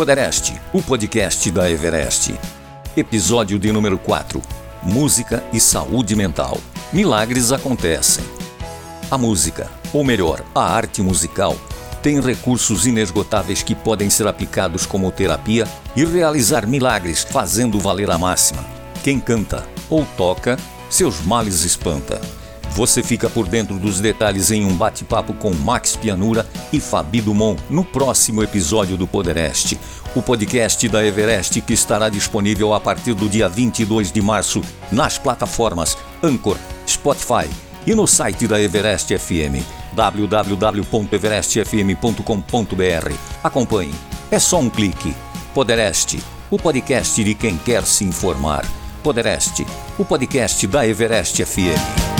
Podereste, o podcast da Everest. Episódio de número 4. Música e saúde mental. Milagres acontecem. A música, ou melhor, a arte musical, tem recursos inesgotáveis que podem ser aplicados como terapia e realizar milagres, fazendo valer a máxima. Quem canta ou toca, seus males espanta. Você fica por dentro dos detalhes em um bate-papo com Max Pianura e Fabi Dumont no próximo episódio do Poderest, o podcast da Everest que estará disponível a partir do dia 22 de março nas plataformas Anchor, Spotify e no site da Everest FM www.everestfm.com.br. Acompanhe, é só um clique. Poderest, o podcast de quem quer se informar. Poderest, o podcast da Everest FM.